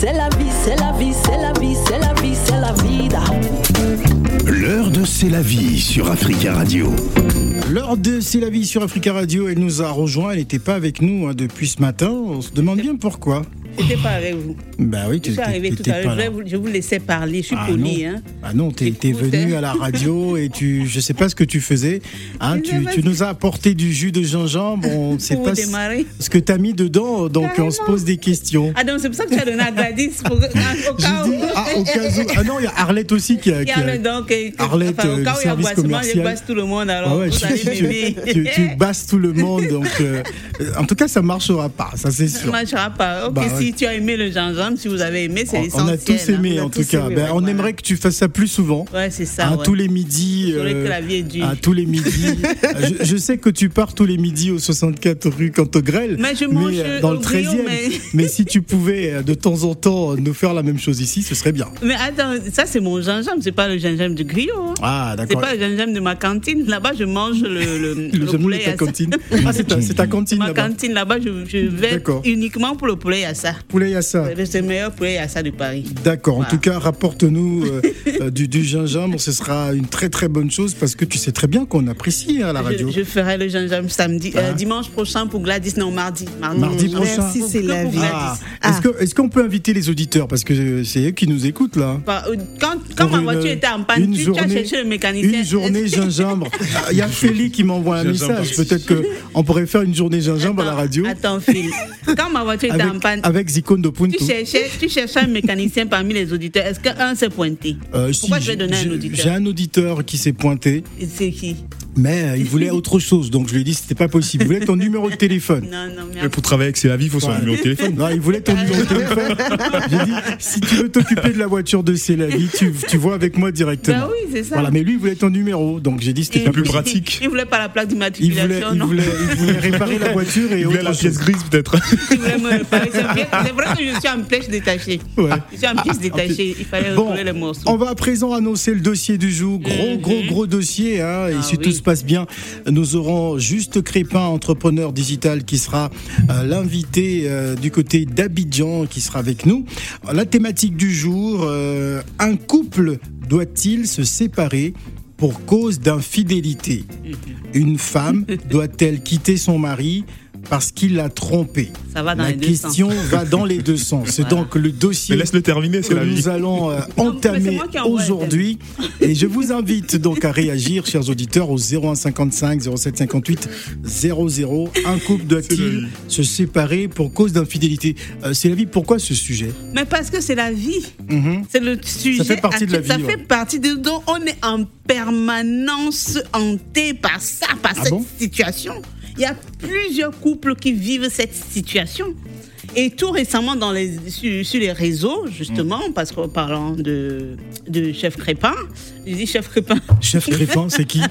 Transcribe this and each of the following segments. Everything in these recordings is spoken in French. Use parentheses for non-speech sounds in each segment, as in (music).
c'est la vie, c'est la vie, c'est la vie, c'est la vie, c'est la vida. L'heure de C'est la vie sur Africa Radio. L'heure de C'est la vie sur Africa Radio, elle nous a rejoint, elle n'était pas avec nous hein, depuis ce matin. On se demande bien pourquoi. J'étais pas avec vous. Bah oui, arrivée tout à l'heure. Je, vous- laissais parler. Je suis Ah polie. non. Hein. Ah non, t'es t'es Écoute, venu à la radio et tu, je sais pas ce que tu faisais. Hein, tu, tu nous as apporté du jus de gingembre. On ne sait pas démarrer. ce que t'as mis dedans, donc on se pose des questions. Ah donc c'est pour ça que tu as donné à Gladys pour, (laughs) au cas où. ah, au cas où. Ah non, il y a Arlette aussi qui a. Qui a- donc, Arlette, enfin, euh, au cas où il y a boissement, je boisse tout le monde. Alors Ah ouais, vous tu, allez tu- tu- tu basses tout le monde, donc euh, en tout cas ça marchera pas, ça c'est Ça ne sûr. marchera pas. Ok, Bah. Si tu as aimé le gingembre, si vous avez aimé, c'est essentiel. on a tous aimé hein. On a en tout cas. aimé, Ben, ouais, on voilà. aimerait que tu fasses ça plus souvent. Ouais, c'est ça. Ouais. Tous les midis. Euh, à tous les midis. (laughs) je, je sais que tu pars tous les midis au 64 rue Cantogrel. Mais je mange euh, dans le au grillon, 13e. mais- (laughs) Mais si tu pouvais euh, de temps en temps nous faire la même chose ici, ce serait bien. Mais attends, ça c'est mon gingembre, c'est pas le gingembre du griot. hein. Ah, C'est d'accord. pas le gingembre de ma cantine. Là-bas, je mange le, le, (laughs) Le le poulet ta à ça. cantine. Ah, c'est ta, c'est ta cantine Ma cantine là-bas, je, je vais uniquement pour le poulet à ça. Poulet à ça. C'est le meilleur poulet à ça de Paris. D'accord. En tout cas, rapporte-nous euh, (laughs) euh, du, du gingembre. Ce sera une très très bonne chose parce que tu sais très bien qu'on apprécie hein, à la radio. Je, je ferai le gingembre samedi, euh, dimanche prochain pour Gladys, non mardi. Mardi prochain. Merci, c'est la vie. Ah, Ah. Est-ce qu'on peut inviter les auditeurs parce que c'est eux qui nous écoutent là euh, Quand, ma une- voiture était en panne, une tu, tu as journée- cherché le mécanicien. Une journée (laughs) gingembre. Ah, Il y a Félix qui m'envoie un Gingembre. message. Peut-être que on pourrait faire une journée gingembre à la radio Attends, Phil. Quand ma voiture était avec, en panne, avec Zikondo tu Punto. cherchais, tu cherchais un mécanicien (laughs) parmi les auditeurs. Est-ce qu'un s'est pointé? Euh, si, Pourquoi je vais j'ai- donner un auditeur? J'ai un auditeur qui s'est pointé, C'est qui? Mais euh, il voulait autre chose, donc je lui ai dit que c'était pas possible. Il voulait ton numéro de téléphone. Non, non, Mais merci. pour travailler avec vie, il faut son Ouais. numéro de téléphone. Non, il voulait ton numéro de téléphone. J'ai dit, si tu veux t'occuper de la voiture de vie, tu, tu vois avec moi directement. Ben oui, c'est ça. Voilà, mais lui, il voulait ton numéro, donc j'ai dit c'était pas plus possible. pratique. Il voulait pas la plaque d'immatriculation, il, il voulait réparer la voiture et Il voulait la chose. pièce grise, peut-être. Il voulait me réparer. C'est bien- c'est vrai que je suis en pièce détachée. Ouais. Je suis en détachée. Il fallait Bon, les morceaux. on va à présent annoncer le dossier du jour. Gros, gros, gros dossier. Hein, et Mhm. Ah si oui. tout se passe bien, nous aurons Juste Crépin, entrepreneur digital, qui sera euh, l'invité euh, du côté d'Abidjan, qui sera avec nous. La thématique du jour, euh, un couple doit-il se séparer pour cause d'infidélité? Mhm. Une femme (laughs) doit-elle quitter son mari parce qu'il l'a trompée Ça va dans La les deux question va dans les deux sens. C'est Voilà. donc le dossier Mais laisse-le terminer, c'est que la vie. nous allons euh, entamer aujourd'hui. Et je vous invite donc à réagir, chers auditeurs, au 0155 0758 00. Un couple doit-il se séparer pour cause d'infidélité? Euh, C'est la vie. Pourquoi ce sujet? Mais parce que c'est la vie. Mhm. C'est le sujet. fait partie de la vie, Ça ouais. fait partie de. Donc, on est en permanence hanté par ça, par Ah cette bon? situation. Il y a plusieurs couples qui vivent cette situation. Et tout récemment, dans les, sur, sur les réseaux, justement, Mm. parce qu'en parlant de, de Chef Crépin, je dis Chef Crépin. Chef Crépin, c'est qui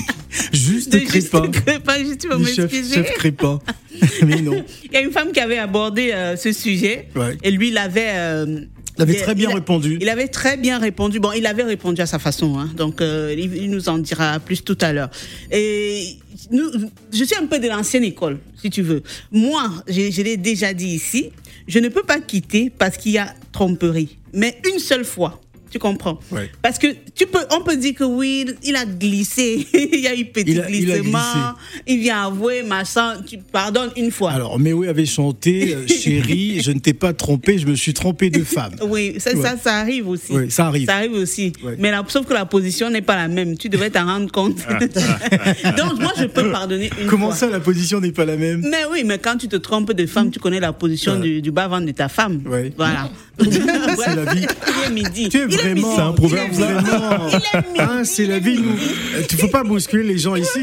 (laughs) Juste De Juste Crépin. Crépin, juste tu vas Du chef, chef Crépin. (laughs) Mais non. Il y a une femme qui avait abordé euh, ce sujet Ouais. et lui, il avait. euh, Il avait très bien il a- répondu. Il avait très bien répondu. Bon, il avait répondu à sa façon, hein, donc euh, il, il nous en dira plus tout à l'heure. Et nous, je suis un peu de l'ancienne école, si tu veux. Moi, je, je l'ai déjà dit ici, je ne peux pas quitter parce qu'il y a tromperie, mais une seule fois. Tu comprends? Ouais. Parce que tu peux, on peut dire que oui, il a glissé, (laughs) il y a eu petit Il a- il a glissement, il vient avouer, machin, tu pardonnes une fois. Alors, Méoué avait chanté euh, (laughs) Chérie, je ne t'ai pas trompé, je me suis trompé de femme. Oui, ça, Ouais. ça, ça arrive aussi. Oui, ça arrive. Ça arrive aussi. Ouais. Mais la, sauf que la position n'est pas la même. Tu devrais t'en rendre compte. (laughs) Donc, moi, je peux pardonner une Comment fois. ça, la position n'est pas la même? Mais oui, mais quand tu te trompes de femme, tu connais la position Ouais. du, du bas-ventre de ta femme. Ouais. Voilà. C'est la vie. Il est midi. Tu es Il vraiment. C'est un proverbe, Il est midi. Vraiment. Il est midi. Hein, c'est la vie. Euh, tu faut pas bousculer les gens ici.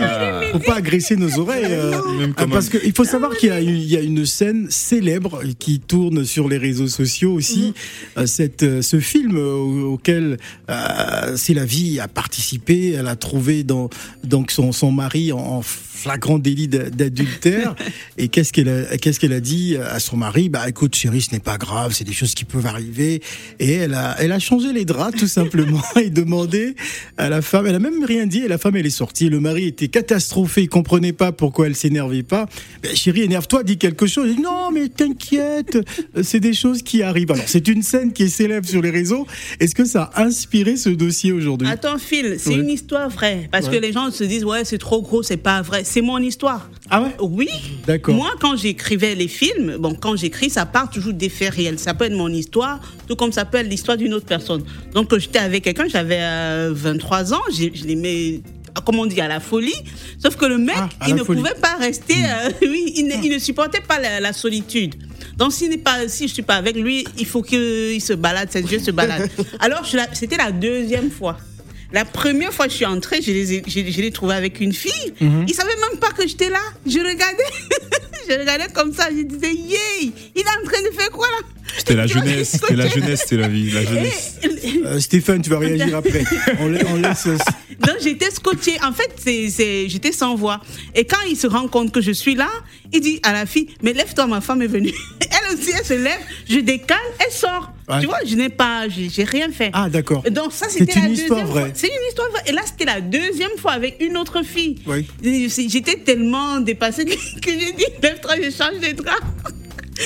Faut pas agresser nos oreilles. euh, euh, parce qu'il faut savoir qu'il y a, une, il y a une scène célèbre qui tourne sur les réseaux sociaux aussi. Euh, cette, ce film au- auquel euh, c'est la vie a participé. Elle a trouvé dans donc son, son mari en, en flagrant délit d'a- d'adultère. (laughs) Et qu'est-ce qu'elle a, qu'est-ce qu'elle a dit à son mari? Bah écoute, chérie, ce n'est pas grave, c'est des choses qui peuvent arriver. Et elle a, elle a changé les draps tout simplement (laughs) et demandé à la femme. Elle a même rien dit. Et la femme, elle est sortie. Le mari était catastrophé, il comprenait pas pourquoi elle s'énervait pas. Ben, chérie, énerve-toi, dis quelque chose. Dit, non, mais t'inquiète, c'est des choses qui arrivent. Alors c'est une scène qui est célèbre sur les réseaux. Est-ce que ça a inspiré ce dossier aujourd'hui? Attends, Phil, c'est Ouais. une histoire vraie. Parce Ouais. que les gens se disent, ouais, c'est trop gros, c'est pas vrai. C'est mon histoire. Ah ouais? Oui. D'accord. Moi, quand j'écrivais les films, bon, quand j'écris, ça part toujours des faits réels. Ça peut être mon histoire, tout comme ça peut être l'histoire d'une autre personne. Donc, euh, j'étais avec quelqu'un, j'avais euh, 23 ans, j'ai- je l'aimais, comme on dit, à la folie. Sauf que le mec, Ah, il ne folie. pouvait pas rester, euh, (laughs) oui, il ne, il ne supportait pas la, la solitude. Donc, n'est pas, si je suis pas avec lui, il faut qu'il se balade, ses yeux se baladent. (laughs) Alors, c'était la deuxième fois. La première fois que je suis entrée, je les ai- je, je l'ai trouvé avec une fille. Mhm. Il savait même pas que j'étais là. Je regardais, (laughs) je regardais comme ça. Je disais, yay, il est en train de faire quoi là? C'était la jeunesse, (laughs) c'était la jeunesse, c'était la vie, la jeunesse. Et- (laughs) Euh, Stéphane, tu vas réagir après. On, la- on laisse. Donc j'étais scotchée. En fait, c'est, c'est- j'étais sans voix. Et quand il se rend compte que je suis là, il dit à la fille, mais lève-toi, ma femme est venue. (laughs) Elle aussi, elle se lève, je décale, elle sort. Ouais. Tu vois, je n'ai pas, j'ai, j'ai rien fait. Ah d'accord. Donc ça, c'était C'est la une histoire deuxième vraie. fois. C'est une histoire vraie. Et là, c'était la deuxième fois avec une autre fille. Oui. Et c'est- J'étais tellement dépassée que, que j'ai dit, lève-toi, je change de drap.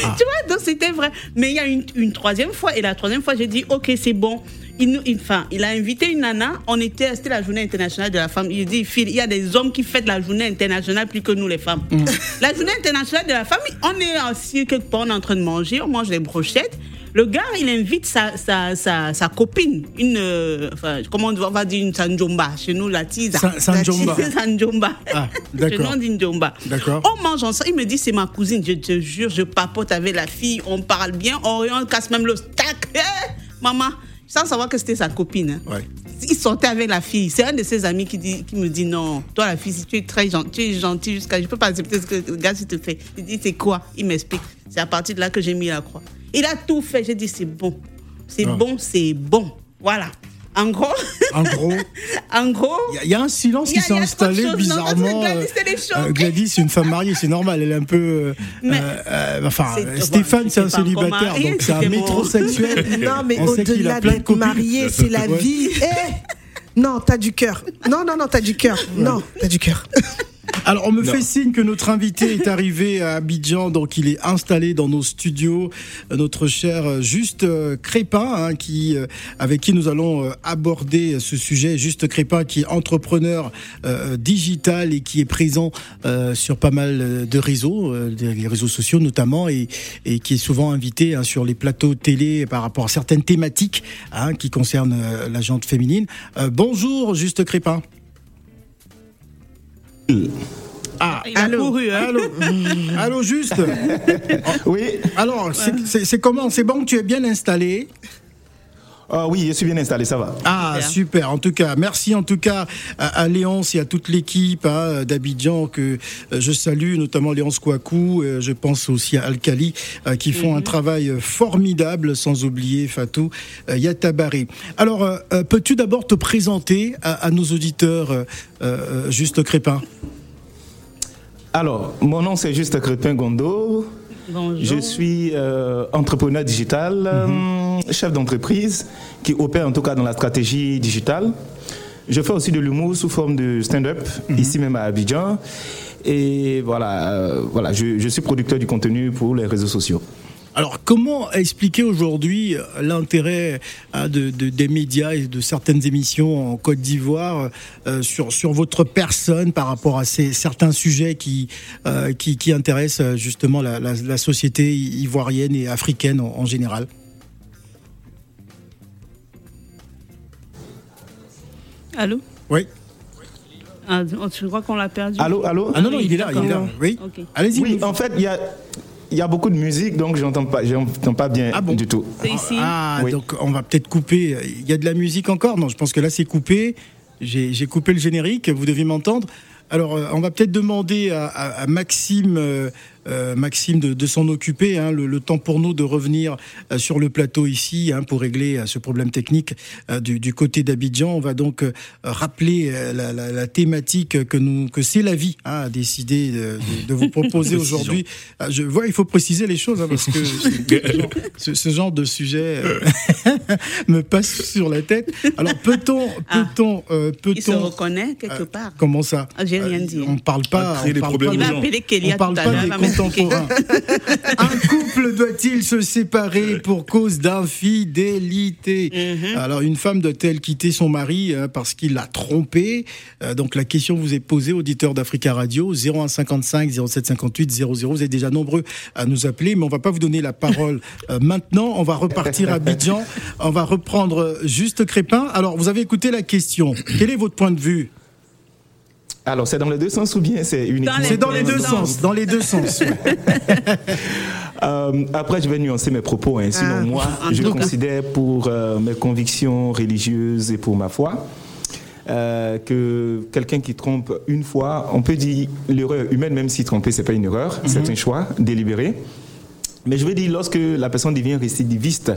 Ah. Tu vois, donc c'était vrai. Mais il y a une, une troisième fois, et la troisième fois, j'ai dit, ok, c'est bon. Il, il- enfin, il a invité une nana, on était, c'était la journée internationale de la femme. Il dit, Phil, il y a des hommes qui fêtent la journée internationale plus que nous, les femmes. Mm. La journée internationale de la femme, on est assis quelque part, on est en train de manger, on mange des brochettes. Le gars, il invite sa, sa, sa, sa copine, une, euh, enfin, comment on va dire, une sanjomba. Chez nous, la tisa. Sa- sanjomba. La tisa sanjomba. Ah, (laughs) d'accord. D'accord. On mange ensemble. Il me dit, c'est ma cousine. Je te jure, je papote avec la fille. On parle bien. On, on casse même le stack. Eh, maman, sans savoir que c'était sa copine. hein. Ouais. Il sortait avec la fille. C'est un de ses amis qui, dit, qui me dit non, toi la fille, si tu es très gentil, tu es gentil jusqu'à. Je peux pas accepter ce que le gars te fait. Il dit c'est quoi? Il m'explique. C'est à partir de là que j'ai mis la croix. Il a tout fait. J'ai dit c'est bon. C'est Ah. bon, c'est bon. Voilà. En gros, En gros, (laughs) en gros. il y a- il y, a un silence qui a- s'est il y a trop de installé choses. Non, bizarrement. que Gladys, euh. Gladys, c'est une femme mariée, c'est normal. Elle est un peu. euh, Mais- euh, euh, enfin, Stéphane, c'est un célibataire, (laughs) donc c'est un métrosexuel. (laughs) Non, mais au-delà d'être marié, c'est la Ouais. vie. Eh non, t'as du cœur. Non, non, non, t'as du cœur. Non, t'as du cœur. Alors, on me fait signe que notre invité est arrivé à Abidjan, donc il est installé dans nos studios. Notre cher euh, Juste euh, Crépin, hein, qui, euh, avec qui nous allons aborder ce sujet. Juste Crépin, qui est entrepreneur euh, digital et qui est présent euh, sur pas mal de réseaux, euh, les réseaux sociaux notamment, et, et qui est souvent invité hein, sur les plateaux télé par rapport à certaines thématiques hein, qui concernent la jante féminine. Euh, bonjour, Juste Crépin. Ah, Il a couru, hein. Allô, allô, juste. Oui, Alors, c'est- comment? C'est bon, tu es bien installé? Ah oui, je suis bien installé, ça va. Ah, Super. super. En tout cas, merci en tout cas à, à Léonce et à toute l'équipe hein, d'Abidjan que euh, je salue, notamment Léonce Kouakou. euh, je pense aussi à Alkali euh, qui font un travail euh, formidable, sans oublier Fatou euh, Yatabari. Alors, peux-tu d'abord te présenter à, à nos auditeurs, euh, euh, Juste Crépin? Alors, mon nom c'est Juste Crépin Gondo. Bonjour. Je suis euh, entrepreneur digital, euh, chef d'entreprise qui opère en tout cas dans la stratégie digitale. Je fais aussi de l'humour sous forme de stand-up, ici même à Abidjan. Et voilà, euh, voilà je, je suis producteur du contenu pour les réseaux sociaux. Alors, comment expliquer aujourd'hui euh, l'intérêt hein, de, de- des médias et de certaines émissions en Côte d'Ivoire euh, sur, sur votre personne par rapport à ces, certains sujets qui, euh, qui, qui intéressent justement la, la- la société ivoirienne et africaine en, en général? Allô? Oui. ah, Tu crois qu'on l'a perdu Allô, allô? Ah non, non, il est là, il est là. Oui. Allez-y. Oui, en fait, il y a, il y a beaucoup de musique, donc je n'entends pas, j'entends pas bien Ah bon du tout. C'est ici Ah, Oui. donc on va peut-être couper. Il y a de la musique encore? Non, je pense que là c'est coupé. J'ai j'ai coupé le générique, vous devez m'entendre. Alors, euh, on va peut-être demander à, à- à Maxime euh, euh, Maxime de, de s'en occuper. hein. le, le temps pour nous de revenir euh, sur le plateau ici hein, pour régler euh, ce problème technique du, du côté d'Abidjan. On va donc rappeler la, la- la thématique que nous que c'est la vie hein, a décidé de, de- de vous (laughs) proposer aujourd'hui. Je vois, il faut préciser les choses hein, parce que (laughs) ce, genre- ce- ce genre de sujet (laughs) me passe sur la tête. Alors peut-on, Ah. peut-on, euh, Il se peut-on reconnaît quelque part. Comment ça? Ah, j'ai rien dit. On parle pas. créer on des parle problèmes pas on parle pas des (laughs) Un couple doit-il se séparer pour cause d'infidélité? Mhm. Alors une femme doit-elle quitter son mari euh, parce qu'il l'a trompée Euh, Donc la question vous est posée, auditeur d'Africa Radio, 0155 0758 00. Vous êtes déjà nombreux à nous appeler, mais on va pas vous donner la parole euh, (laughs) maintenant. On va repartir à Abidjan. On va reprendre juste Crépin. Alors vous avez écouté la question. Quel est votre point de vue? Alors, c'est dans les deux sens ou bien c'est uniquement C'est dans les deux sens. Dans les deux sens. (laughs) Euh, après, je vais nuancer mes propos. hein. Sinon, Ah. moi, je considère pour euh, mes convictions religieuses et pour ma foi euh, que quelqu'un qui trompe une fois, on peut dire l'erreur humaine, même si tromper, c'est pas une erreur, Mhm. c'est un choix délibéré. Mais je veux dire, lorsque la personne devient récidiviste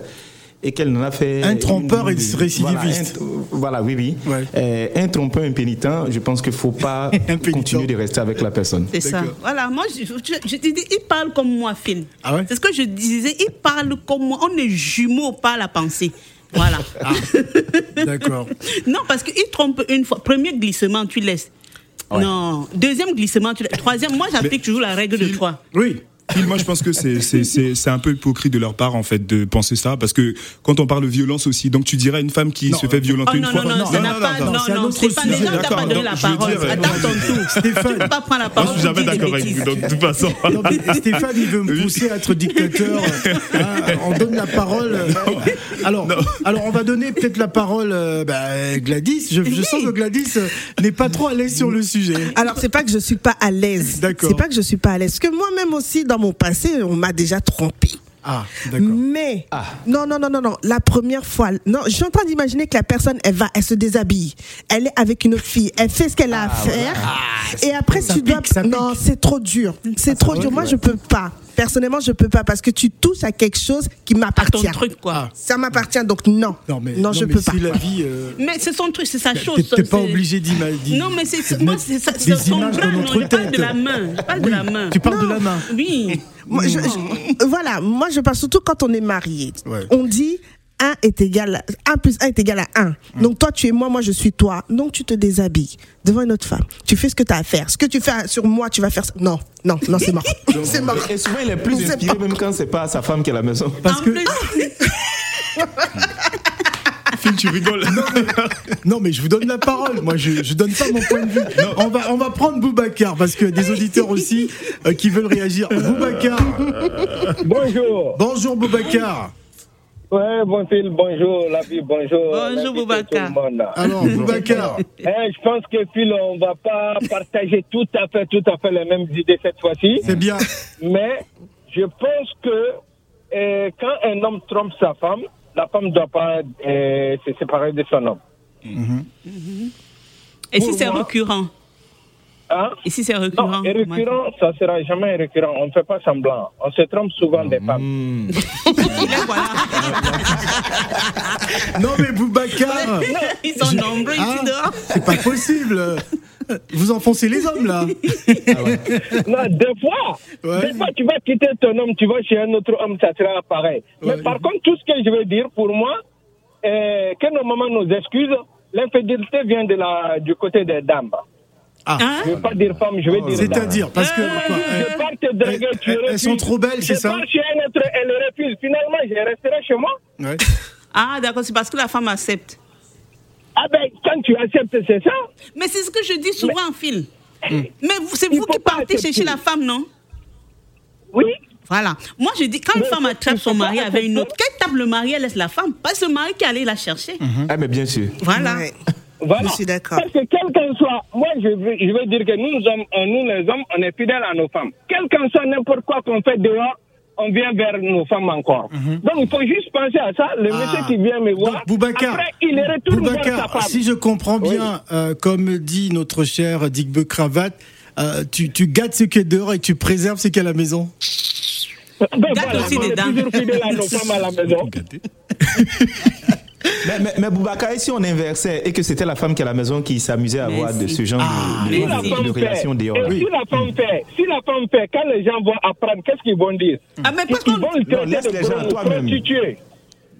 et qu'elle en a fait. Un trompeur une- récidiviste. Voilà, un- voilà, oui, oui. Ouais. Euh, un trompeur impénitent, je pense qu'il ne faut pas (laughs) continuer de rester avec la personne. C'est ça. Voilà, moi, je, je, je te dis, il parle comme moi, Phil. Ah ouais? C'est ce que je disais, il parle comme moi. On est jumeaux par la pensée. Voilà. Ah. D'accord. (laughs) non, parce qu'il trompe une fois. Premier glissement, tu laisses. Non. Deuxième glissement, tu laisses. Troisième, moi, j'applique toujours la règle de trois. Oui. Phil, moi je pense que c'est c'est c'est c'est un peu hypocrite de leur part en fait de penser ça parce que quand on parle de violence aussi donc tu dirais à une femme qui Non. se fait violenter Oh une non, fois non, non, n'a pas. non, Non, c'est un non, autre Stéphane, sujet. déjà, on t'a D'accord, pas donné donc, la je veux parole. dire, Attends ton tour. Stéphane. Tu peux pas prendre la moi parole. je suis jamais tu dis des d'accord avec bêtises. vous donc de toute façon Non, mais Stéphane, il veut me pousser à être dictateur. Hein, (laughs) on donne la parole. Alors, alors, on va donner peut-être la parole euh, bah, Gladys. Je, sens que Gladys euh, n'est pas trop à l'aise sur le sujet. Alors, c'est pas que je suis pas à l'aise. D'accord. C'est pas que je suis pas à l'aise. Parce que moi-même aussi, dans mon passé, on m'a déjà trompé. Ah, d'accord. Mais non, non, non, non, non. La première fois, non, je suis en train d'imaginer que la personne, elle va, elle se déshabille, elle est avec une fille, elle fait ce qu'elle a à faire, et après tu dois. pique, non, c'est trop dur, c'est trop dur. Moi, je peux pas. Personnellement, je peux pas parce que tu touches à quelque chose qui À ton m'appartient. truc, quoi. Ça m'appartient, donc non. Non, mais, non, je mais peux pas. c'est la vie. euh, Mais c'est son truc, c'est sa chose. T'es t'es pas obligé d'imaginer. (laughs) Non, mais c'est moi, c'est ça- des c'est son bras. Non, je parle de la main. Je parle de la main. Tu parles de la main. Oui. Moi, je- je- voilà, moi je parle surtout quand on est marié. Ouais. On dit 1 est égal à 1 plus 1 est égal à 1. Donc toi tu es moi, moi je suis toi. Donc tu te déshabilles devant une autre femme. Tu fais ce que tu as à faire. Ce que tu fais sur moi, tu vas faire ça. Non, non, non, c'est mort. (laughs) c'est mort. Et souvent, il est plus inspiré, même quand c'est pas sa femme qui est à la maison. (laughs) Parce en que plus, Phil tu rigoles non, mais je vous donne la parole. Moi, je, je donne pas mon point de vue. On va, on va prendre Boubacar parce qu'il y a des auditeurs aussi euh, qui veulent réagir. Boubacar. Bonjour. Bonjour Boubacar. Ouais, bon Phil, bonjour, la vie, bonjour. Bonjour, Boubacar. Alors, Boubacar. Eh, je pense que Phil, on va pas partager tout à fait, tout à fait les mêmes idées cette fois-ci. C'est bien. Mais je pense que euh, quand un homme trompe sa femme, la femme ne doit pas euh, se séparer de son homme. et si c'est récurrent? Hein? Et si c'est récurrent Non, et récurrent, ça sera jamais récurrent. On ne fait pas semblant. On se trompe souvent des femmes. (laughs) Est, voilà. (laughs) Non, mais Boubacar. (laughs) Ils sont nombreux Ah, ici dehors. c'est pas possible. Vous enfoncez les hommes là. Non, des fois, Ouais. des fois, tu vas quitter ton homme, tu vas chez un autre homme, ça sera pareil. Ouais. Mais par contre, tout ce que je veux dire, pour moi, euh, que nos mamans nous excusent, l'infidélité vient de la, du côté des dames. Hein Je ne veux pas dire femme, je veux dire dames. C'est-à-dire parce que. Moi, quoi, je pars te draguer, elles- tu elles refuses. sont trop belles, c'est Je ça pars chez un autre, elle refuse. Finalement, je resterai chez moi. ouais. Ah, d'accord, c'est parce que la femme accepte. Ah ben, quand tu acceptes, c'est ça. Mais c'est ce que je dis souvent, Phil. Mais vous- c'est vous qui partez accepter. chercher la femme, non? Oui. Voilà. Moi, je dis, quand une femme attrape son mari avec une autre, qu'elle tape le mari, elle laisse la femme? Pas ce mari qui allait la chercher. Ah, mais bien sûr. Voilà. Ouais. Voilà. Je suis d'accord. Parce que quel qu'en soit, moi je veux, je veux dire que nous, nous, hommes, euh, nous les hommes, on est fidèles à nos femmes. Quel qu'en soit n'importe quoi qu'on fait dehors, on vient vers nos femmes encore. Donc il faut juste penser à ça. Le Ah. monsieur qui vient me voir, Donc, Boubacar, après il retourne vers sa Boubacar, femme. si je comprends bien, euh, comme dit notre cher Dick Cravate, euh, tu, tu gâtes ce qui est dehors et tu préserves ce qui est à la maison. Ben Gâte aussi toujours fidèle à nos femmes à la (laughs) maison. (laughs) Mais, mais, mais Boubacar, et si on inversait et que c'était la femme qui est à la maison qui s'amusait à avoir de ce genre Ah, de, Si de- dehors? Et si la femme fait, si la femme fait, quand les gens vont apprendre, qu'est-ce qu'ils vont dire? Ah, mais par Ils vont le Non, traiter de les gens prostituée.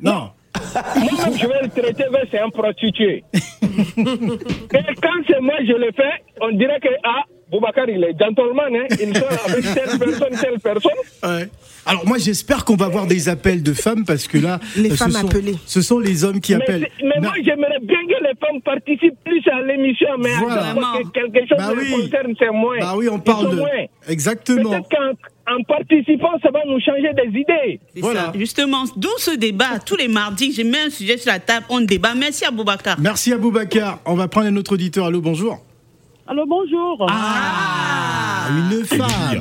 Non. Moi-même, je vais le traiter vers c'est un prostitué. (laughs) Et quand c'est moi, je le fais, on dirait que, ah, Boubacar, il est gentleman, hein, il sort avec telle personne, telle personne. Ouais. Alors moi j'espère qu'on va avoir des appels de femmes parce que là Les euh, femmes ce sont, appelées. ce sont les hommes qui Mais, appellent. mais Non. moi, j'aimerais bien que les femmes participent plus à l'émission, mais Voilà. à chaque fois que quelque chose Bah oui. concerne, c'est moins. Bah oui, on parle sont de moins. exactement. Peut-être qu'en en participant, ça va nous changer des idées. Voilà. ça. Justement, d'où ce débat. Tous les mardis, je mets un sujet sur la table, on débat. Merci à Boubacar. Merci à Boubacar. On va prendre un autre auditeur. Allô, bonjour. Allô, bonjour. Ah, une femme.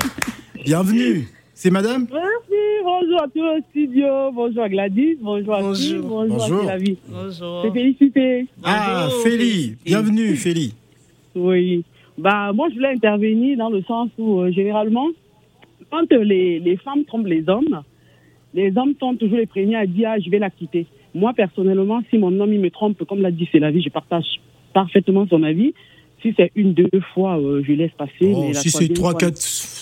Bienvenue. C'est madame Merci, bonjour à tout le studio, bonjour à Gladys, bonjour à qui, bonjour, Bonjour. à vie. Bonjour. C'est félicité. Ah. Félicité. Bienvenue, Félie. Oui. Bah, moi, je voulais intervenir dans le sens où, euh, généralement, quand euh, les, les femmes trompent les hommes, les hommes sont toujours les premiers à dire, ah, je vais la quitter. Moi, personnellement, si mon homme, il me trompe, comme l'a dit, c'est la vie, je partage parfaitement son avis. Si c'est une, deux fois, euh, je laisse passer. Oh, mais la si c'est troisième 3, fois- 4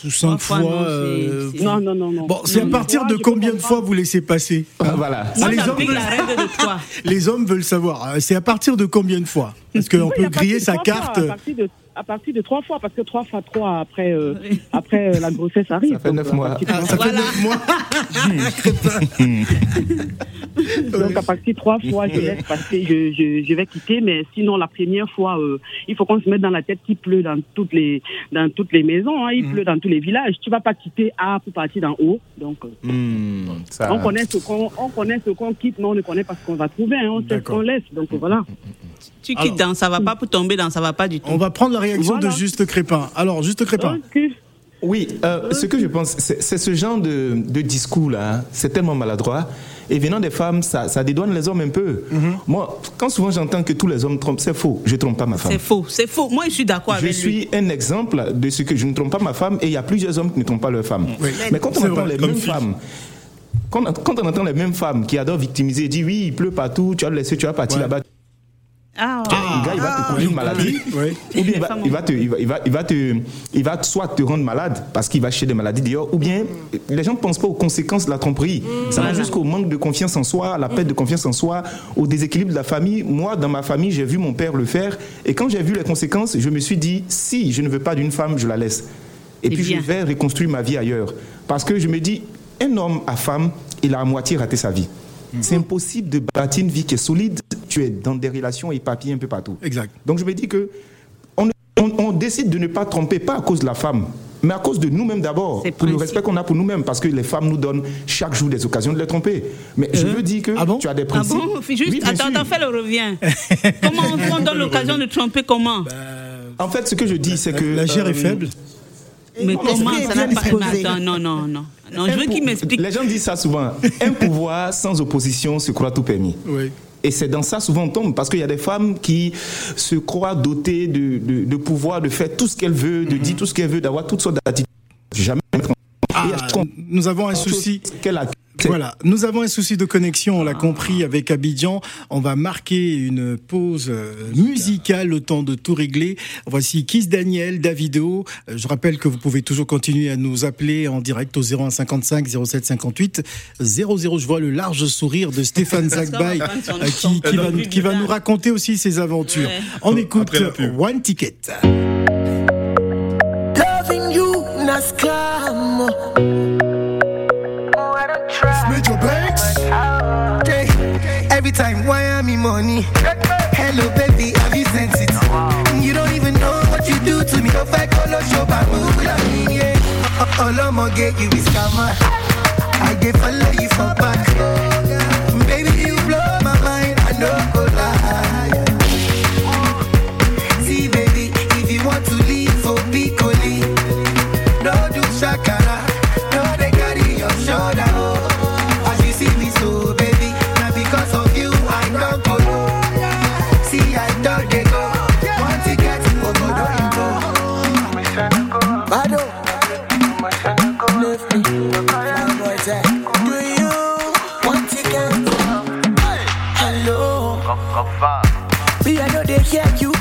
ou 5 Trois fois, fois. non, euh, Non, non, non, non. Bon, c'est à partir de combien de fois vous laissez passer Ah, Voilà. Ah, Moi, les, hommes veulent... la règle de trois. (laughs) les hommes veulent savoir. Euh, C'est à partir de combien de fois? Parce qu'on Oui, peut griller sa carte. fois, à, partir de, à partir de trois fois, parce que trois fois trois après, euh, après euh, la grossesse arrive. Ça fait neuf mois. Ah, ça fait. 9 mois. (laughs) Donc à partir de trois fois, je laisse passer, je, je, je vais quitter. Mais sinon, la première fois, euh, il faut qu'on se mette dans la tête qu'il pleut dans toutes les, dans toutes les maisons, hein, il Mhm. pleut dans tous les villages. Tu vas pas quitter A pour partir d'en haut. Donc ça- on connaît ce qu'on on connaît ce qu'on quitte, mais on ne connaît pas ce qu'on va trouver. hein, on sait ce qu'on laisse. Donc voilà. Tu quittes dans ça va pas pour tomber dans ça va pas du tout. On va prendre la réaction Voilà. de Juste Crépin. Alors, Juste Crépin. Oui, euh, ce que je pense, c'est ce genre de, de discours-là, hein, c'est tellement maladroit. Et venant des femmes, ça, ça dédouane les hommes un peu. Moi, quand souvent j'entends que tous les hommes trompent, c'est faux. Je trompe pas ma femme. C'est faux, c'est faux. Moi, je suis d'accord Je avec lui. suis un exemple de ce que je ne trompe pas ma femme et il y a plusieurs hommes qui ne trompent pas leur femme. Oui. Mais quand on entend vrai, les mêmes fille. femmes, quand, quand on entend les mêmes femmes qui adorent victimiser, dire oui, il pleut partout, tu vas le laisser, tu vas partir Ouais. là-bas. Ah, Le gars, il va te causer une maladie. Oui. Ou bien il va, il va te, il va, il va, il va te, il va soit te rendre malade parce qu'il va chercher des maladies dehors, ou bien les gens ne pensent pas aux conséquences de la tromperie. Ça va jusqu'au manque de confiance en soi, à la perte de confiance en soi, au déséquilibre de la famille. Moi, dans ma famille, j'ai vu mon père le faire, et quand j'ai vu les conséquences, je me suis dit si je ne veux pas d'une femme, je la laisse. Et C'est puis bien. je vais reconstruire ma vie ailleurs, parce que je me dis un homme à femme, il a à moitié raté sa vie. C'est impossible de bâtir une vie qui est solide. Tu es dans des relations éparpillées un peu partout. Exact. Donc je me dis que on, ne- on- on décide de ne pas tromper, pas à cause de la femme, mais à cause de nous-mêmes d'abord, C'est pour le respect qu'on a pour nous-mêmes, parce que les femmes nous donnent chaque jour des occasions de les tromper. Mais je veux dire que Ah bon? tu as des Ah principes. bon? Juste, Oui, attends, attends, fais le revient. (laughs) comment on, on donne l'occasion de tromper comment? En fait, ce que je dis, c'est que La chair est euh, faible. Mais non, comment ça n'a pas. Attends, non, non, non. Non, je veux qu'il m'explique. Les gens disent ça souvent. Un pouvoir sans opposition se croit tout permis. Oui. Et c'est dans ça souvent on tombe, parce qu'il y a des femmes qui se croient dotées de, de, de pouvoir de faire tout ce qu'elles veulent, de dire tout ce qu'elles veulent, d'avoir toutes sortes d'attitudes. Jamais nous avons un souci. Voilà, nous avons un souci de connexion, on l'a compris avec Abidjan. On va marquer une pause euh, musicale le temps de tout régler. Voici Kiss Daniel, Davido. Euh, Je rappelle que vous pouvez toujours continuer à nous appeler en direct au 0155 07 58 00. Je vois le large sourire de Stéphane (laughs) Zagbaï son euh, qui, qui va, qui va nous raconter aussi ses aventures. Ouais. On écoute. One Ticket. Loving you, not time, why am I money? Hello, baby, have you sent it? You don't even know what you do to me. If I call up show, babu, yeah. Uh, uh, all I'ma get you is scammer. I get follow you for back. Baby, you blow my mind. I know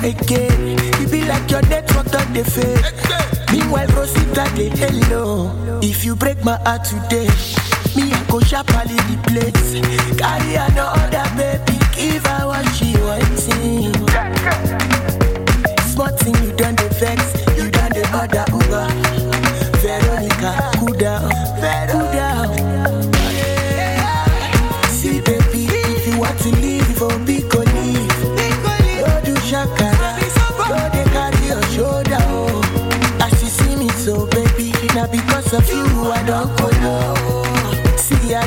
again. You be like your network on the fade. Meanwhile, Rosita, they hello. If you break my heart today, me, I go sharply the place. Carry another baby, give her what she wanting. Smart thing, you done the vex, you done the other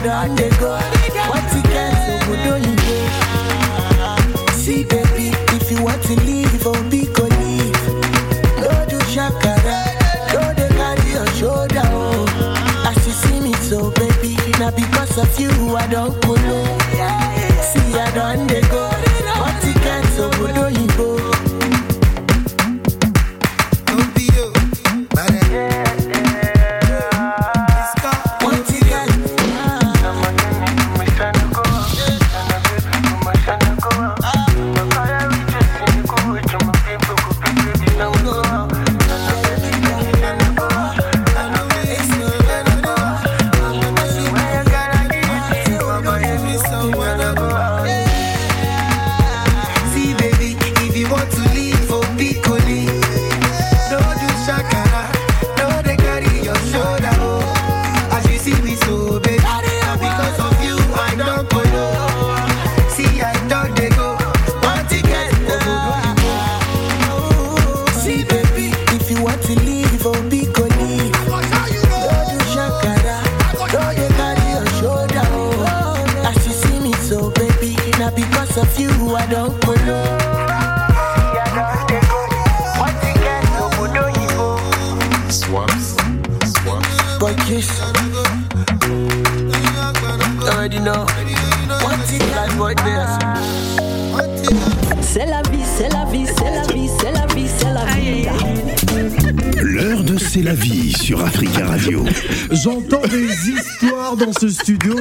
What you can, so you. See, baby, if you want to oh, be shakara, don't they carry your shoulder, oh. As you see me, so baby, now because of you, I don't low.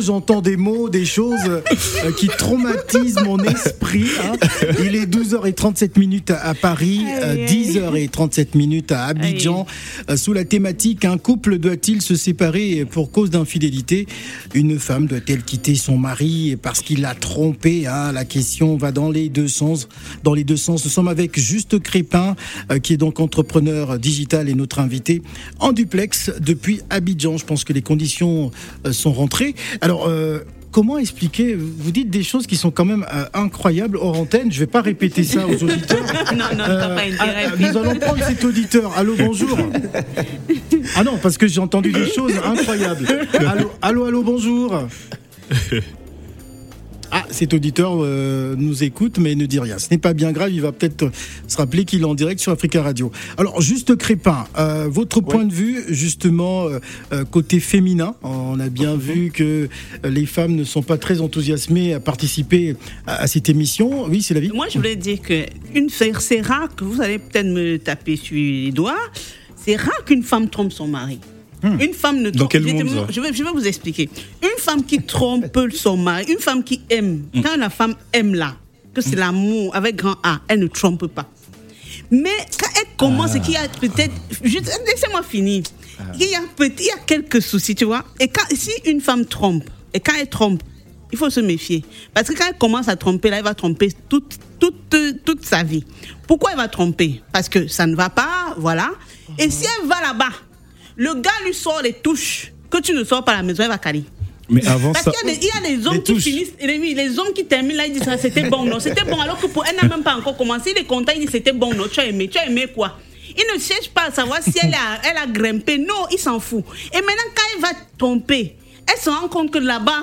J'entends des mots, des choses euh, qui traumatisent mon esprit. Hein. (laughs) Il est 12h37 minutes à Paris, euh, 10h37 minutes à Abidjan. Euh, Sous la thématique Un couple doit-il se séparer pour cause d'infidélité? Une femme doit-elle quitter son mari parce qu'il l'a trompée hein? La question va dans les deux sens. Dans les deux sens, nous sommes avec Juste Crépin, euh, qui est donc entrepreneur digital et notre invité en duplex depuis Abidjan. Je pense que les conditions euh, sont rentrées. Alors, euh, comment expliquer Vous dites des choses qui sont quand même euh, incroyables hors antenne. Je vais pas répéter ça aux auditeurs. (laughs) Non, non, t'as pas intérêt. ah, nous allons prendre cet auditeur. Allô, bonjour. Ah non, parce que j'ai entendu des choses incroyables. Allô, allô, allô bonjour. Ah, cet auditeur euh, nous écoute, mais ne dit rien. Ce n'est pas bien grave, il va peut-être euh, se rappeler qu'il est en direct sur Africa Radio. Alors, juste Crépin, euh, votre point de vue, justement, euh, côté féminin, on a bien vu que les femmes ne sont pas très enthousiasmées à participer à, à cette émission. Oui, c'est la vie. Moi, je voulais dire que une femme, c'est rare que vous allez peut-être me taper sur les doigts. C'est rare qu'une femme trompe son mari. Une femme ne Dans trompe. quel je, vais te- monde, je vais, je vais vous expliquer. Une femme qui trompe (laughs) son mari, une femme qui aime, quand la femme aime là, que c'est l'amour avec grand A, elle ne trompe pas. Mais quand elle commence, et qu'il y a peut-être. Laissez-moi finir. Il, y a peut- il y a quelques soucis, tu vois. Et quand, si une femme trompe, et quand elle trompe, il faut se méfier. Parce que quand elle commence à tromper, là, elle va tromper toute, toute, toute sa vie. Pourquoi elle va tromper? Parce que ça ne va pas, voilà. Et si elle va là-bas, le gars lui sort les touches que tu ne sors pas à la maison, elle va caler. Mais avant Parce ça. qu'il y, a des- il y a des hommes qui touches. finissent, les, hommes qui terminent là, ils disent ça, c'était bon, non, c'était bon, alors que pour elle n'a même pas encore commencé, il est content, il dit c'était bon, non, tu as aimé, tu as aimé quoi? Il ne cherche pas à savoir si elle a, elle a grimpé, non, il s'en fout. Et maintenant, quand elle va tromper, elle se rend compte que là-bas,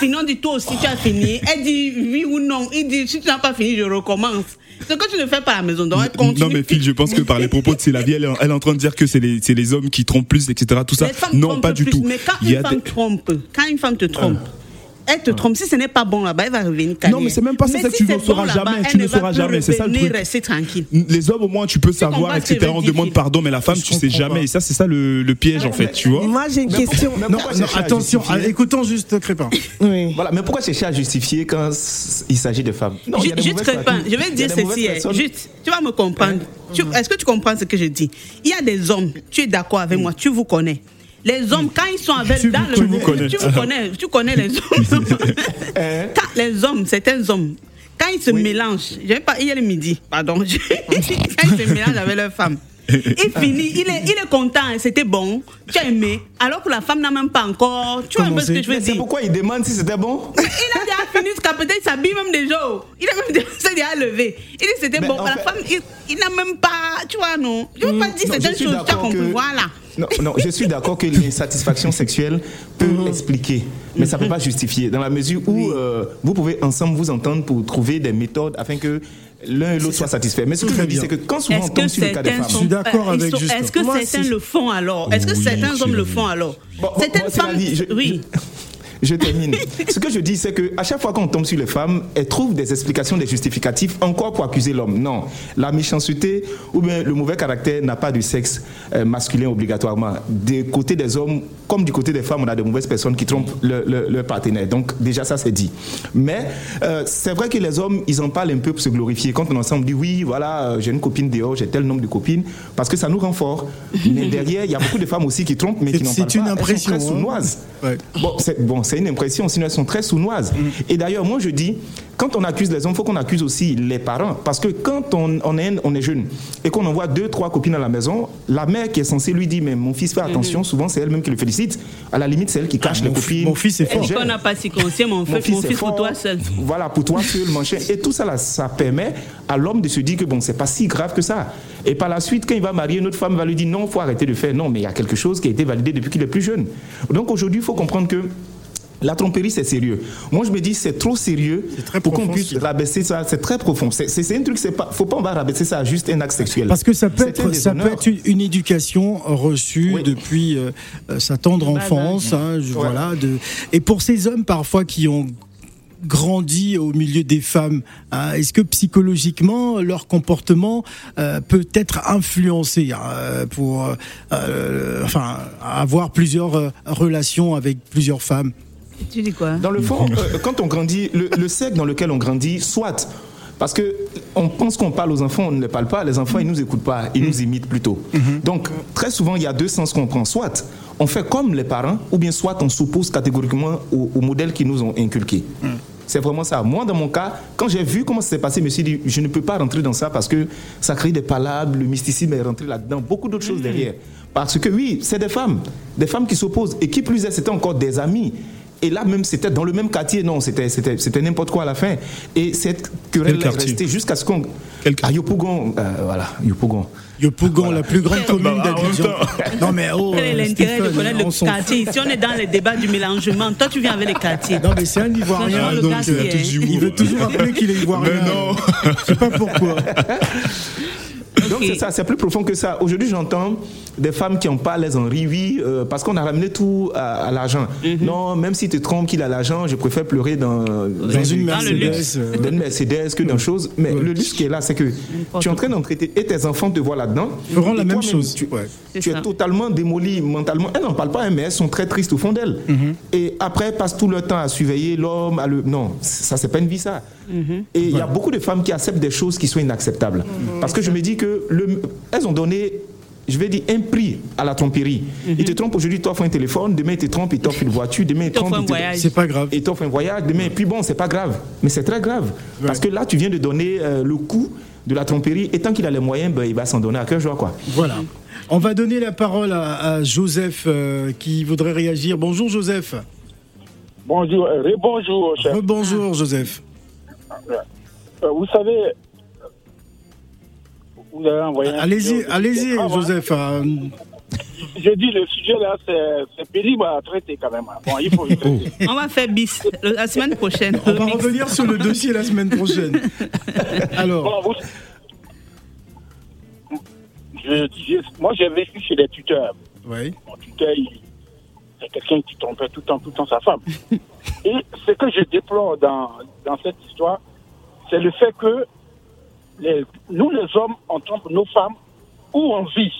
finit, on dit toi aussi tu as fini. Elle dit oui ou non. Il dit si tu n'as pas fini, je recommence. Ce que tu ne fais pas à la maison, donc elle continue. Non mais Phil, je pense que par les propos de C'est la vie, elle, est- elle est en train de dire que c'est les, c'est les hommes qui trompent plus, etc. Tout ça. Non, pas du plus, tout. Mais quand Il une femme des- trompe, quand une femme te trompe, Elle te trompe. Si ce n'est pas bon là-bas, elle va revenir calmer. Non, mais c'est même pas ça, c'est que si tu ne sauras bon jamais, tu ne sauras jamais, c'est ça le truc. rester tranquille. Les hommes, au moins, tu peux savoir, etc. On demande pardon, mais la femme, tu sais jamais. Et ça, c'est ça le, le piège, en fait, tu vois. Moi, j'ai une question. Attention, justifier écoutons juste Crépin. (laughs) Oui. Voilà, mais pourquoi chercher à justifier quand il s'agit de femmes? Juste, Crépin, je vais dire ceci. hein. Juste, tu vas me comprendre. Tu- Est-ce que tu comprends ce que je dis? Il y a des hommes, tu es d'accord avec moi, tu vous connais. Les hommes, quand ils sont avec Tu dans le connais. tu connais, tu connais les hommes. (laughs) Hein? Quand les hommes, certains hommes, quand ils se mélangent, je vais pas hier le midi, pardon, (laughs) quand ils se mélangent avec leur femme. Il finit, il est, il est content, c'était bon, tu as aimé, alors que la femme n'a même pas encore. Tu vois un peu ce que je veux Mais c'est? dire pourquoi il demande si c'était bon? Il a déjà fini jusqu'à peut-être il s'habille même déjà. Il a même déjà, levé. Il dit c'était bon. La fait- femme, il, il n'a même pas, tu vois, non. Je veux pas dire Non, certaines choses, tu as compris. que- Voilà. Non, non, je suis d'accord que l'insatisfaction sexuelle peut expliquer, mais ça ne peut pas justifier, dans la mesure où euh, vous pouvez ensemble vous entendre pour trouver des méthodes afin que l'un et l'autre soient satisfaits. Mais ce que je veux dire, c'est que quand souvent on tombe sur le cas des femmes, Je suis d'accord avec Justin. Est-ce que certains le font alors? Est-ce que certains hommes le font alors? Certaines femmes. Oui. (laughs) Je termine. (laughs) Ce que je dis, c'est que à chaque fois qu'on tombe sur les femmes, elles trouvent des explications, des justificatifs, encore pour accuser l'homme. Non, la méchanceté ou bien le mauvais caractère n'a pas de sexe euh, masculin obligatoirement. Du côté des hommes, comme du côté des femmes, on a de mauvaises personnes qui trompent le- le- leur partenaire. Donc déjà ça c'est dit. Mais euh, c'est vrai que les hommes, ils en parlent un peu pour se glorifier. Quand on est ensemble, on dit oui, voilà, euh, j'ai une copine dehors, j'ai tel nombre de copines, parce que ça nous rend fort. Mais (laughs) derrière, il y a beaucoup de femmes aussi qui trompent, mais C'est- qui n'en c'est parlent pas. une Elles sont impression, très hein. sournoises. Ouais. Bon, c'est bon, c'est une impression, sinon elles sont très sournoises. Et d'ailleurs, moi je dis, quand on accuse les hommes, il faut qu'on accuse aussi les parents. Parce que quand on, on est, on est jeune et qu'on envoie deux, trois copines à la maison, la mère qui est censée lui dire, mais mon fils, fais attention, souvent c'est elle-même qui le félicite. À la limite, c'est elle qui cache les mon fi- copines. mon fils est fort. Gère. qu'on n'a pas si conscient, mon, Mon fils, mon est fils pour toi seul Voilà, pour toi seul, mon chien. Et tout ça, là, ça permet à l'homme de se dire que bon, c'est pas si grave que ça. Et par la suite, quand il va marier, une autre femme va lui dire non, faut arrêter de faire. Non, mais il y a quelque chose qui a été validé depuis qu'il est plus jeune. Donc aujourd'hui, il faut comprendre que. La tromperie, c'est sérieux. Moi, je me dis, c'est trop sérieux très pour qu'on puisse rabaisser ça. C'est très profond. C'est un truc, c'est pas, faut pas on va rabaisser ça à juste un acte sexuel. Parce que ça peut être, ça peut être une, une éducation reçue Oui. depuis euh, euh, sa tendre enfance. hein, je- Ouais. voilà, de, et pour ces hommes parfois qui ont grandi au milieu des femmes, hein, est-ce que psychologiquement leur comportement euh, peut être influencé hein, euh, pour euh, enfin avoir plusieurs euh, relations avec plusieurs femmes? Tu dis quoi Dans le fond, (laughs) euh, quand on grandit, le, le cercle dans lequel on grandit, soit parce que on pense qu'on parle aux enfants, on ne les parle pas. Les enfants, ils nous écoutent pas, ils nous imitent plutôt. Donc très souvent, il y a deux sens qu'on prend. Soit on fait comme les parents, ou bien soit on s'oppose catégoriquement au, au modèle qu'ils nous ont inculqué. C'est vraiment ça. Moi, dans mon cas, quand j'ai vu comment ça s'est passé, je me suis dit, je ne peux pas rentrer dans ça parce que ça crée des palabres, le mysticisme est rentré là-dedans, beaucoup d'autres choses derrière. Parce que oui, c'est des femmes, des femmes qui s'opposent. Et qui plus est, c'était encore des amis. Et là même, c'était dans le même quartier. Non, c'était, c'était, c'était n'importe quoi à la fin. Et cette querelle est restée jusqu'à ce qu'on... Quel À Yopougon, euh, voilà, Yopougon. Yopougon, la plus grande commune Bah, d'Abidjan. Non mais oh, Quel est euh, l'intérêt de connaître on le quartier Ici, on est dans les débats du mélangement. Toi, tu viens avec les quartiers. Non mais c'est un Ivoirien, donc euh, hein. il veut toujours rappeler qu'il est Ivoirien. Mais non. Je sais pas pourquoi. (laughs) Donc c'est ça, c'est plus profond que ça. Aujourd'hui, j'entends des femmes qui n'ont pas les en oui, euh, parce qu'on a ramené tout à, à l'argent. Mhm. Non, même si tu te trompes qu'il a l'argent, je préfère pleurer dans, Mercedes. euh, dans une Mercedes que dans chose. Mais le luxe qui est là, c'est que tu es en train d'en traiter et tes enfants te voient là-dedans. feront la même chose. Tu, es totalement démoli mentalement. Elles n'en parlent pas, hein, mais elles sont très tristes au fond d'elles. Mhm. Et après, elles passent tout leur temps à surveiller l'homme. à le... Non, ça, c'est pas une vie, ça. Et il y a beaucoup de femmes qui acceptent des choses qui sont inacceptables. Parce que je me dis que le... elles ont donné. Je vais dire un prix à la tromperie. Ils te trompent aujourd'hui, ils t'offrent un téléphone, demain ils te trompent, ils t'offrent une voiture, demain ils t'offrent trompent, un ils te- voyage. C'est pas grave. et t'offres un voyage demain. Et puis bon, c'est pas grave, mais c'est très grave. Parce que là, tu viens de donner euh, le coût de la tromperie, et tant qu'il a les moyens, ben, il va s'en donner à cœur joie, quoi. Voilà. On va donner la parole à, à Joseph euh, qui voudrait réagir. Bonjour Joseph. Bonjour, euh, bonjour, chef. Rebonjour Joseph. Euh, vous savez, vous avez envoyé un Allez-y, allez-y Ah. Joseph. euh, Je dis, le sujet là, c'est- c'est pénible à traiter quand même. Bon, il faut le traiter. On va faire bis la semaine prochaine. on va revenir sur le dossier la semaine prochaine. (laughs) Alors, Bon, vous- je- je- moi, j'ai vécu chez des tuteurs. oui. Mon tuteur, il- c'est quelqu'un qui trompait tout le temps, tout le temps sa femme. Et ce que je déplore dans, dans cette histoire, c'est le fait que les- nous, les hommes, on trompe nos femmes où on vit.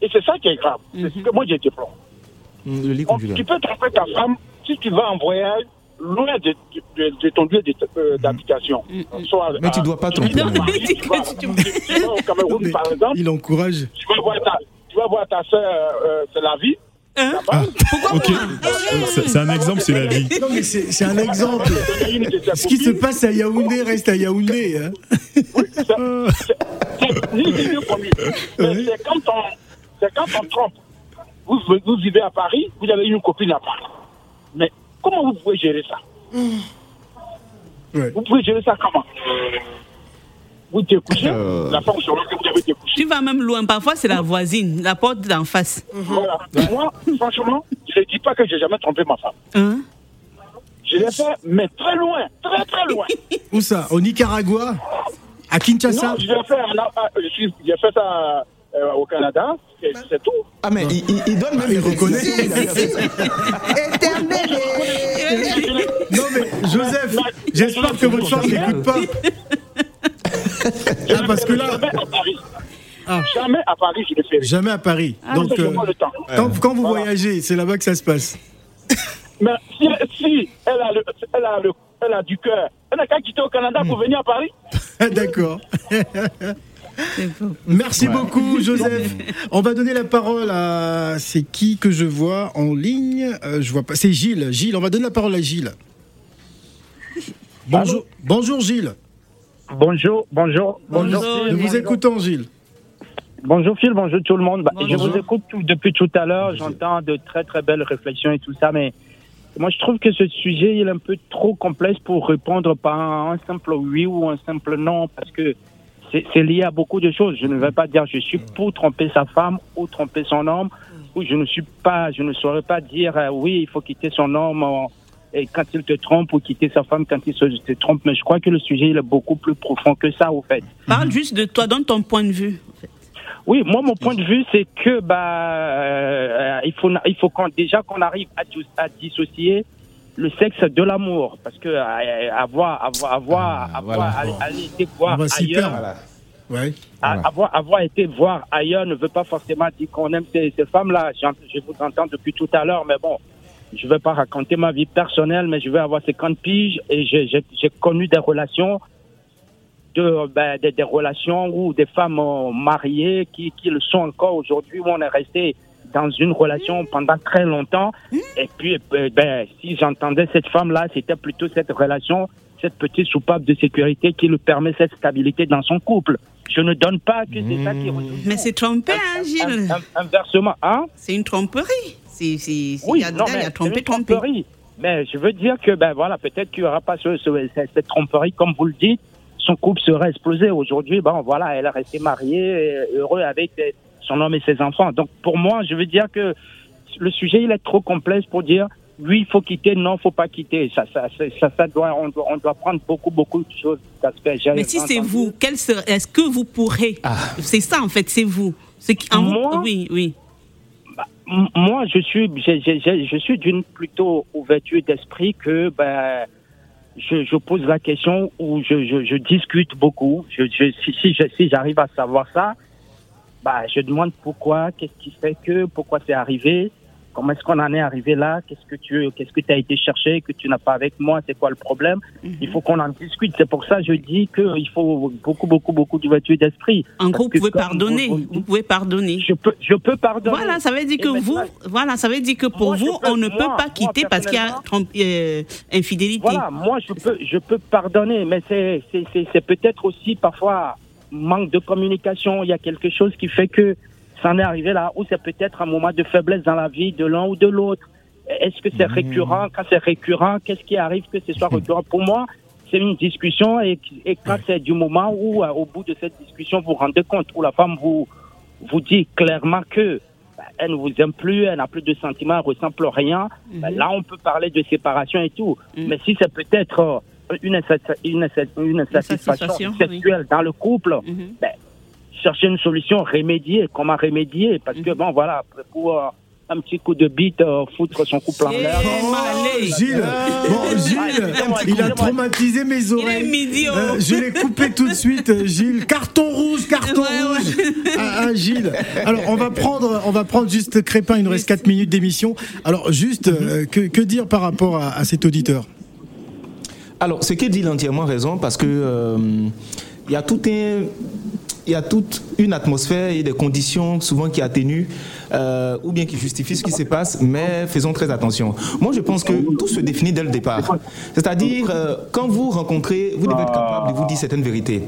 Et c'est ça qui est grave. C'est ce que moi, déplore. Le lit On- conjugal. tu peux tromper ta femme si tu vas en voyage loin de, de- de ton lieu de- euh, d'habitation. Soit Mais tu à- dois pas tromper. à Paris, tu vas- (laughs) tu vas au Cameroun, par exemple, Il encourage. tu vas voir ta, tu vas voir ta soeur, euh, c'est la vie. Hein là-bas. Ok. C'est c'est un exemple, c'est la vie. Non, mais c'est un exemple. Ce qui se passe à Yaoundé reste à Yaoundé. hein. C'est- c'est quand on, c'est quand on trompe. Vous, vous vivez à Paris, vous avez une copine à Paris. Mais comment vous pouvez gérer ça? Ouais. Vous pouvez gérer ça comment? Vous découchez, Euh. la femme sur laquelle vous avez découché. Tu vas même loin. Parfois, c'est la voisine, la porte d'en face. Voilà. Moi, franchement, je ne dis pas que j'ai jamais trompé ma femme. Hein? Je l'ai fait, mais très loin, très très loin. (laughs) Où ça? Au Nicaragua? À Kinshasa? Non, je l'ai fait, en- ah, je suis- j'ai fait ça euh, au Canada, c'est tout. Ah, mais il, il- il donne même il reconnaît. réflexions, il ça. Éternel. Non mais Joseph, j'espère que votre femme n'écoute pas. (laughs) Ah, parce que là, Jamais à Paris. Ah. Jamais à Paris, je le fais. jamais à Paris. Donc, euh, moi le temps. quand, quand vous Voilà. voyagez, c'est là-bas que ça se passe. (laughs) Mais si, si elle, a le, elle, a le, elle a du cœur, elle n'a qu'à quitter au Canada Hmm. pour venir à Paris. (laughs) D'accord. Merci beaucoup, Joseph. On va donner la parole à. C'est qui que je vois en ligne? Euh, Je vois pas. C'est Gilles. Gilles, on va donner la parole à Gilles. Bonjour, bonjour Gilles. Bonjour, bonjour, bonjour. Bonjour. Nous vous écoutons, Gilles. Bonjour Phil, bonjour tout le monde. Bah, Je vous écoute tout- depuis tout à l'heure, j'entends de très très belles réflexions et tout ça, mais moi je trouve que ce sujet il est un peu trop complexe pour répondre par un simple oui ou un simple non, parce que c'est lié à beaucoup de choses. Je ne vais pas dire je suis pour tromper sa femme ou tromper son homme, ou je ne suis pas, je ne saurais pas dire euh, oui il faut quitter son homme et quand il te trompe ou quitter sa femme quand il se te trompe, mais je crois que le sujet il est beaucoup plus profond que ça au fait. Parle juste de toi, donne ton point de vue. en fait. Oui, moi, mon point de vue, c'est que bah, euh, il faut, il faut déjà qu'on arrive à, dis- à dissocier le sexe de l'amour, parce que euh, avoir, avoir, avoir, Ah, avoir aller, aller voir ailleurs. Ouais. Voilà. avoir, avoir été voir ailleurs ne veut pas forcément dire qu'on aime ces, ces femmes-là. Je vous entends depuis tout à l'heure, mais bon, je ne vais pas raconter ma vie personnelle, mais je vais avoir 50 piges et j'ai- connu des relations de, ben, des, des relations où des femmes euh, mariées qui, qui le sont encore aujourd'hui, où on est resté dans une relation pendant très longtemps. Et puis, ben, ben, si j'entendais cette femme-là, c'était plutôt cette relation, cette petite soupape de sécurité qui lui permet cette stabilité dans son couple. Je ne donne pas que c'est ça qui retourne. Mais c'est trompé, hein, Gilles. Inversement, hein? C'est une tromperie. C'est, Oui, a, non, il a trompé, trompé. tromperie. Mais je veux dire que, ben voilà, peut-être qu'il n'y aura pas ce, ce- cette, tromperie, comme vous le dites. Son couple serait explosé. Aujourd'hui, bon, voilà, elle est restée mariée, euh, heureux avec euh, son homme et ses enfants. Donc, pour moi, je veux dire que le sujet, il est trop complexe pour dire oui, il faut quitter, non, il faut pas quitter. Ça, ça, ça, ça, doit, on, doit, on doit prendre beaucoup, beaucoup de choses Mais si c'est vous, quel est-ce que vous pourrez? C'est ça, en fait, c'est vous. Qui- en Moi? oui, oui. Moi, je suis, j'ai- j'ai- je suis d'une plutôt ouverture d'esprit que ben, je, je pose la question ou je, je, je discute beaucoup. Je, je, si si, je- si j'arrive à savoir ça, bah, je demande pourquoi, qu'est-ce qui fait que, pourquoi c'est arrivé, comment est-ce qu'on en est arrivé là, qu'est-ce que tu, qu'est-ce que tu as été chercher, que tu n'as pas avec moi, c'est quoi le problème? Il faut qu'on en discute. C'est pour ça que je dis qu'il faut beaucoup, beaucoup, beaucoup d'ouverture d'esprit. En gros, vous pouvez pardonner. vous- vous- Vous pouvez pardonner. Je peux, je peux pardonner. Voilà, ça veut dire que vous, voilà, ça veut dire que pour Moi, vous, peux- on ne moi, peut pas moi, quitter parce qu'il y a euh, infidélité. Voilà, moi je peux, je peux pardonner, mais c'est peut-être aussi parfois manque de communication. Il y a quelque chose qui fait que ça en est arrivé là, ou c'est peut-être un moment de faiblesse dans la vie de l'un ou de l'autre. Est-ce que c'est récurrent? Quand c'est récurrent, qu'est-ce qui arrive que ce soit récurrent Pour moi, c'est une discussion et, et quand c'est du moment où, euh, au bout de cette discussion, vous vous rendez compte, où la femme vous, vous dit clairement que bah, elle ne vous aime plus, elle n'a plus de sentiments, elle ne ressent plus rien, bah, là on peut parler de séparation et tout. Mais si c'est peut-être euh, une, une, une insatisfaction Insatisfaction, sexuelle dans le couple, ben, chercher une solution, remédier, comment remédier, parce que bon voilà, pour, euh, un petit coup de bite, euh, foutre son couple en l'air. Oh, Gilles, bon, Gilles, il a traumatisé mes oreilles. midi, oh. Euh, je l'ai coupé tout de suite, Gilles. Carton rouge, carton rouge. Ah, ah, Gilles. Alors, on va prendre, on va prendre juste Crépin. Il nous reste 4 minutes d'émission. Alors, juste, euh, que, que dire par rapport à, à cet auditeur? Alors, ce qu'il dit, entièrement raison parce que euh, il y a tout un. Il y a toute une atmosphère et des conditions souvent qui atténuent euh, ou bien qui justifient ce qui se passe, mais faisons très attention. Moi, je pense que tout se définit dès le départ. C'est-à-dire, euh, quand vous rencontrez, vous devez être capable de vous dire certaines vérités.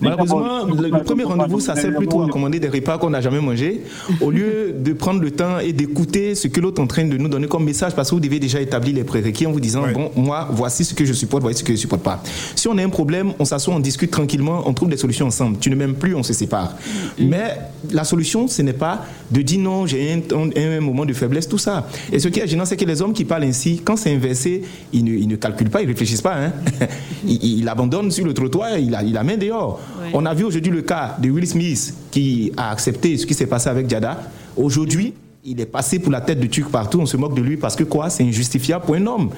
Malheureusement, le, le premier rendez-vous, ça sert plutôt à commander des repas qu'on n'a jamais mangés, au lieu de prendre le temps et d'écouter ce que l'autre est en train de nous donner comme message, parce que vous devez déjà établir les prérequis en vous disant, bon, moi, voici ce que je supporte, voici ce que je ne supporte pas. Si on a un problème, on s'assoit, on discute tranquillement, on trouve des solutions ensemble. Tu ne m'aimes plus, on se sépare. Mais la solution, ce n'est pas de dire non, j'ai un, un- un moment de faiblesse, tout ça. Et ce qui est gênant, c'est que les hommes qui parlent ainsi, quand c'est inversé, ils ne, ils ne calculent pas, ils ne réfléchissent pas. hein. (laughs) Ils, ils abandonnent sur le trottoir, il a, il la main dehors. On a vu aujourd'hui le cas de Will Smith qui a accepté ce qui s'est passé avec Jada. Aujourd'hui, il est passé pour la tête de Turc partout, on se moque de lui parce que quoi C'est injustifiable pour un homme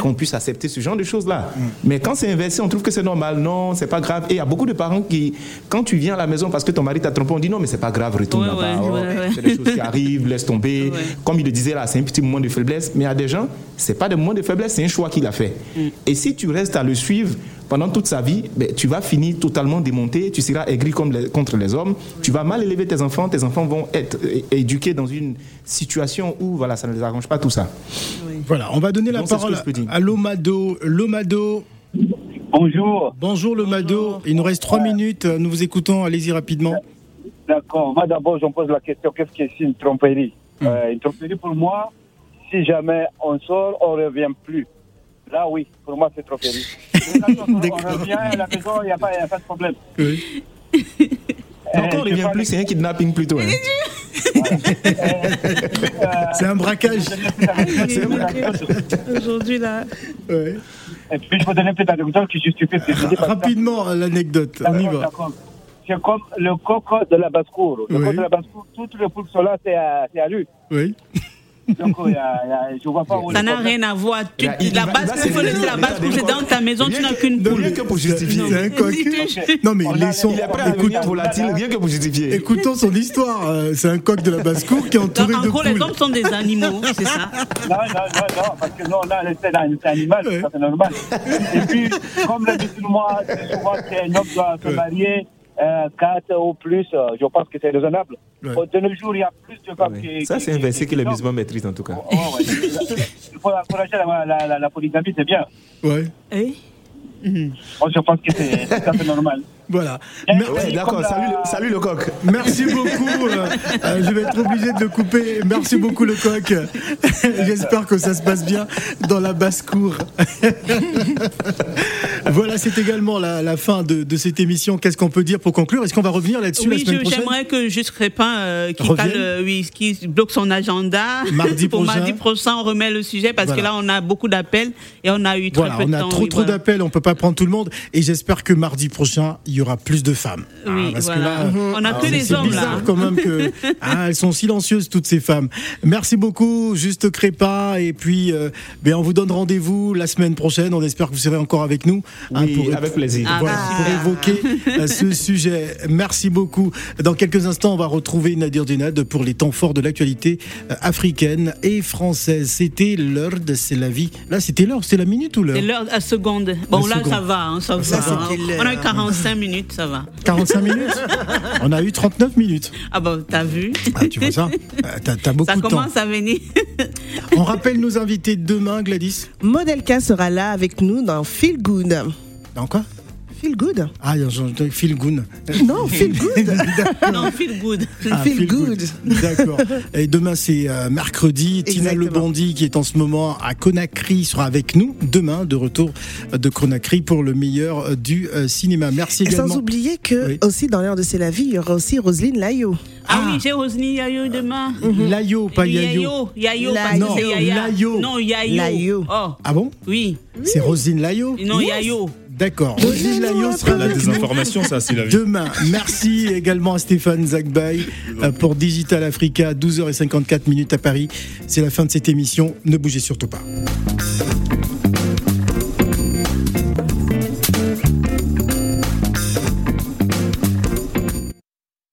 qu'on puisse accepter ce genre de choses-là. Mais quand c'est inversé, on trouve que c'est normal. Non, c'est pas grave. Et il y a beaucoup de parents qui, quand tu viens à la maison parce que ton mari t'a trompé, on dit non, mais c'est pas grave, retourne Ouais, là-bas. ouais, Oh, ouais, ouais. C'est des choses qui arrivent, laisse tomber. Comme il le disait là, c'est un petit moment de faiblesse. Mais il y a des gens, c'est pas des moments de faiblesse, c'est un choix qu'il a fait. Et si tu restes à le suivre pendant toute sa vie, ben, tu vas finir totalement démonté, tu seras aigri comme les- contre les hommes, tu vas mal élever tes enfants, tes enfants vont être éduqués dans une situation où voilà, ça ne les arrange pas tout ça. Voilà, on va donner la Donc, parole à Lomado. Lomado. Bonjour. Bonjour Lomado. Il nous reste 3 minutes. Nous vous écoutons. Allez-y rapidement. D'accord. Moi, d'abord, je me pose la question qu'est-ce que c'est une tromperie? Euh, Une tromperie, pour moi, si jamais on sort, on ne revient plus. Là, oui, pour moi, c'est tromperie. On, revient à la maison, il n'y a, pas- il y a pas de problème. Donc, on ne revient plus, c'est un kidnapping plutôt. hein. C'est un braquage. C'est un braquage. Aujourd'hui, là. Et puis, je vous donner peut-être un exemple qui justifie Rapidement, l'anecdote. On y va. C'est comme le coq de la basse-cour. Le Oui. coq de la basse-cour, toutes les poules sont là, c'est à, c'est à lui. Oui. Donc, a- je vois pas où Ça n'a rien à voir. Tu, la va- base, c'est faut laisser la base coucher d'école. dans ta maison, tu n'as qu'une poule. Rien que pour justifier. C'est un coq. Non, mais laissons. Il est prêt à Écoute, volatile, rien que pour justifier. écoutons son histoire. Euh, C'est un coq de la basse-cour qui est entouré Donc, en de gros, les poules. hommes sont des animaux, c'est ça Non, non, non, non, parce que non, là, c'est un, c'est animal, c'est tout à fait normal. Et puis, comme le musulman, c'est souvent qu'un homme doit se marier euh, quatre ou plus, euh, je pense que c'est raisonnable. Ouais. De nos jours, il y a plus de femmes qui. Ça, c'est un verset que les qui- musulmans maîtrisent en tout cas. Oh, ouais. Il faut encourager la, la, la, la polygamie, c'est bien. Ouais. Moi, je pense que c'est tout à fait normal. Voilà. Ouais, d'accord, salut, le- salut le coq. Merci beaucoup. euh, euh, je vais être obligé de le couper. Merci beaucoup le coq. (laughs) J'espère que ça se passe bien dans la basse-cour. (laughs) voilà, c'est également la, la fin de, de cette émission. Qu'est-ce qu'on peut dire pour conclure? Est-ce qu'on va revenir là-dessus la Oui, semaine je- prochaine? j'aimerais que juste Crépin, euh, qui, Revienne. cale, euh, oui, qui bloque son agenda Mardi (laughs) pour prochain. mardi prochain, on remet le sujet parce Voilà. que là, on a beaucoup d'appels et on a eu très Voilà, peu on de a temps. trop oui, trop voilà. d'appels, on peut pas prendre tout le monde. Et j'espère que mardi prochain, il y aura plus de femmes. Oui, parce voilà. que là. On a que c'est- les hommes, là. bizarre quand même que (laughs) ah, elles sont silencieuses toutes ces femmes. Merci beaucoup, Juste Crépa. Et puis, euh, ben, on vous donne rendez-vous la semaine prochaine. On espère que vous serez encore avec nous. hein, Oui, avec plaisir. Voilà, Ah, pour évoquer euh, ce (laughs) sujet. Merci beaucoup. Dans quelques instants, on va retrouver Nadir Djenad pour les temps forts de l'actualité euh, africaine et française. C'était l'heure de C'est la vie. Là, c'était l'heure, c'est la minute ou l'heure? C'est l'heure à seconde. Bon, La là, seconde. ça va, hein, ça Ça, va. hein. On a eu 45 minutes, ça va. 45 (laughs) minutes On a eu 39 minutes. Ah bon, t'as vu Ah, tu vois ça (laughs) T'as beaucoup Ça de temps. commence à venir. (laughs) On rappelle nos invités de demain, Gladys. Modelka sera là avec nous dans Feel Good. Dans quoi? Feel Good Ah, Phil Goon. Non, Feel Good. (laughs) non, feel good. Ah, Feel feel good. D'accord. Et demain, c'est euh, mercredi. Tina Exactement. Lebandi, qui est en ce moment à Conakry, sera avec nous demain, de retour de Conakry pour le meilleur euh, du euh, cinéma. Merci Et également. sans oublier que aussi dans l'heure de C'est la vie, il y aura aussi Roselyne Layo. Ah, oui, j'ai Rosny Yayo demain. Layo, pas Yayo. Yayo, Non. Layo. Non, Yayo. Layo. Oh, Ah bon? Oui. C'est Rosine Layo Non, Yes. Yayo. D'accord. Roselyne Laillot sera La avec nous désinformation, ça, c'est la vie. Demain, merci également à Stéphane Zagbay euh, pour Digital Africa, 12h54 minutes à Paris. C'est la fin de cette émission. Ne bougez surtout pas.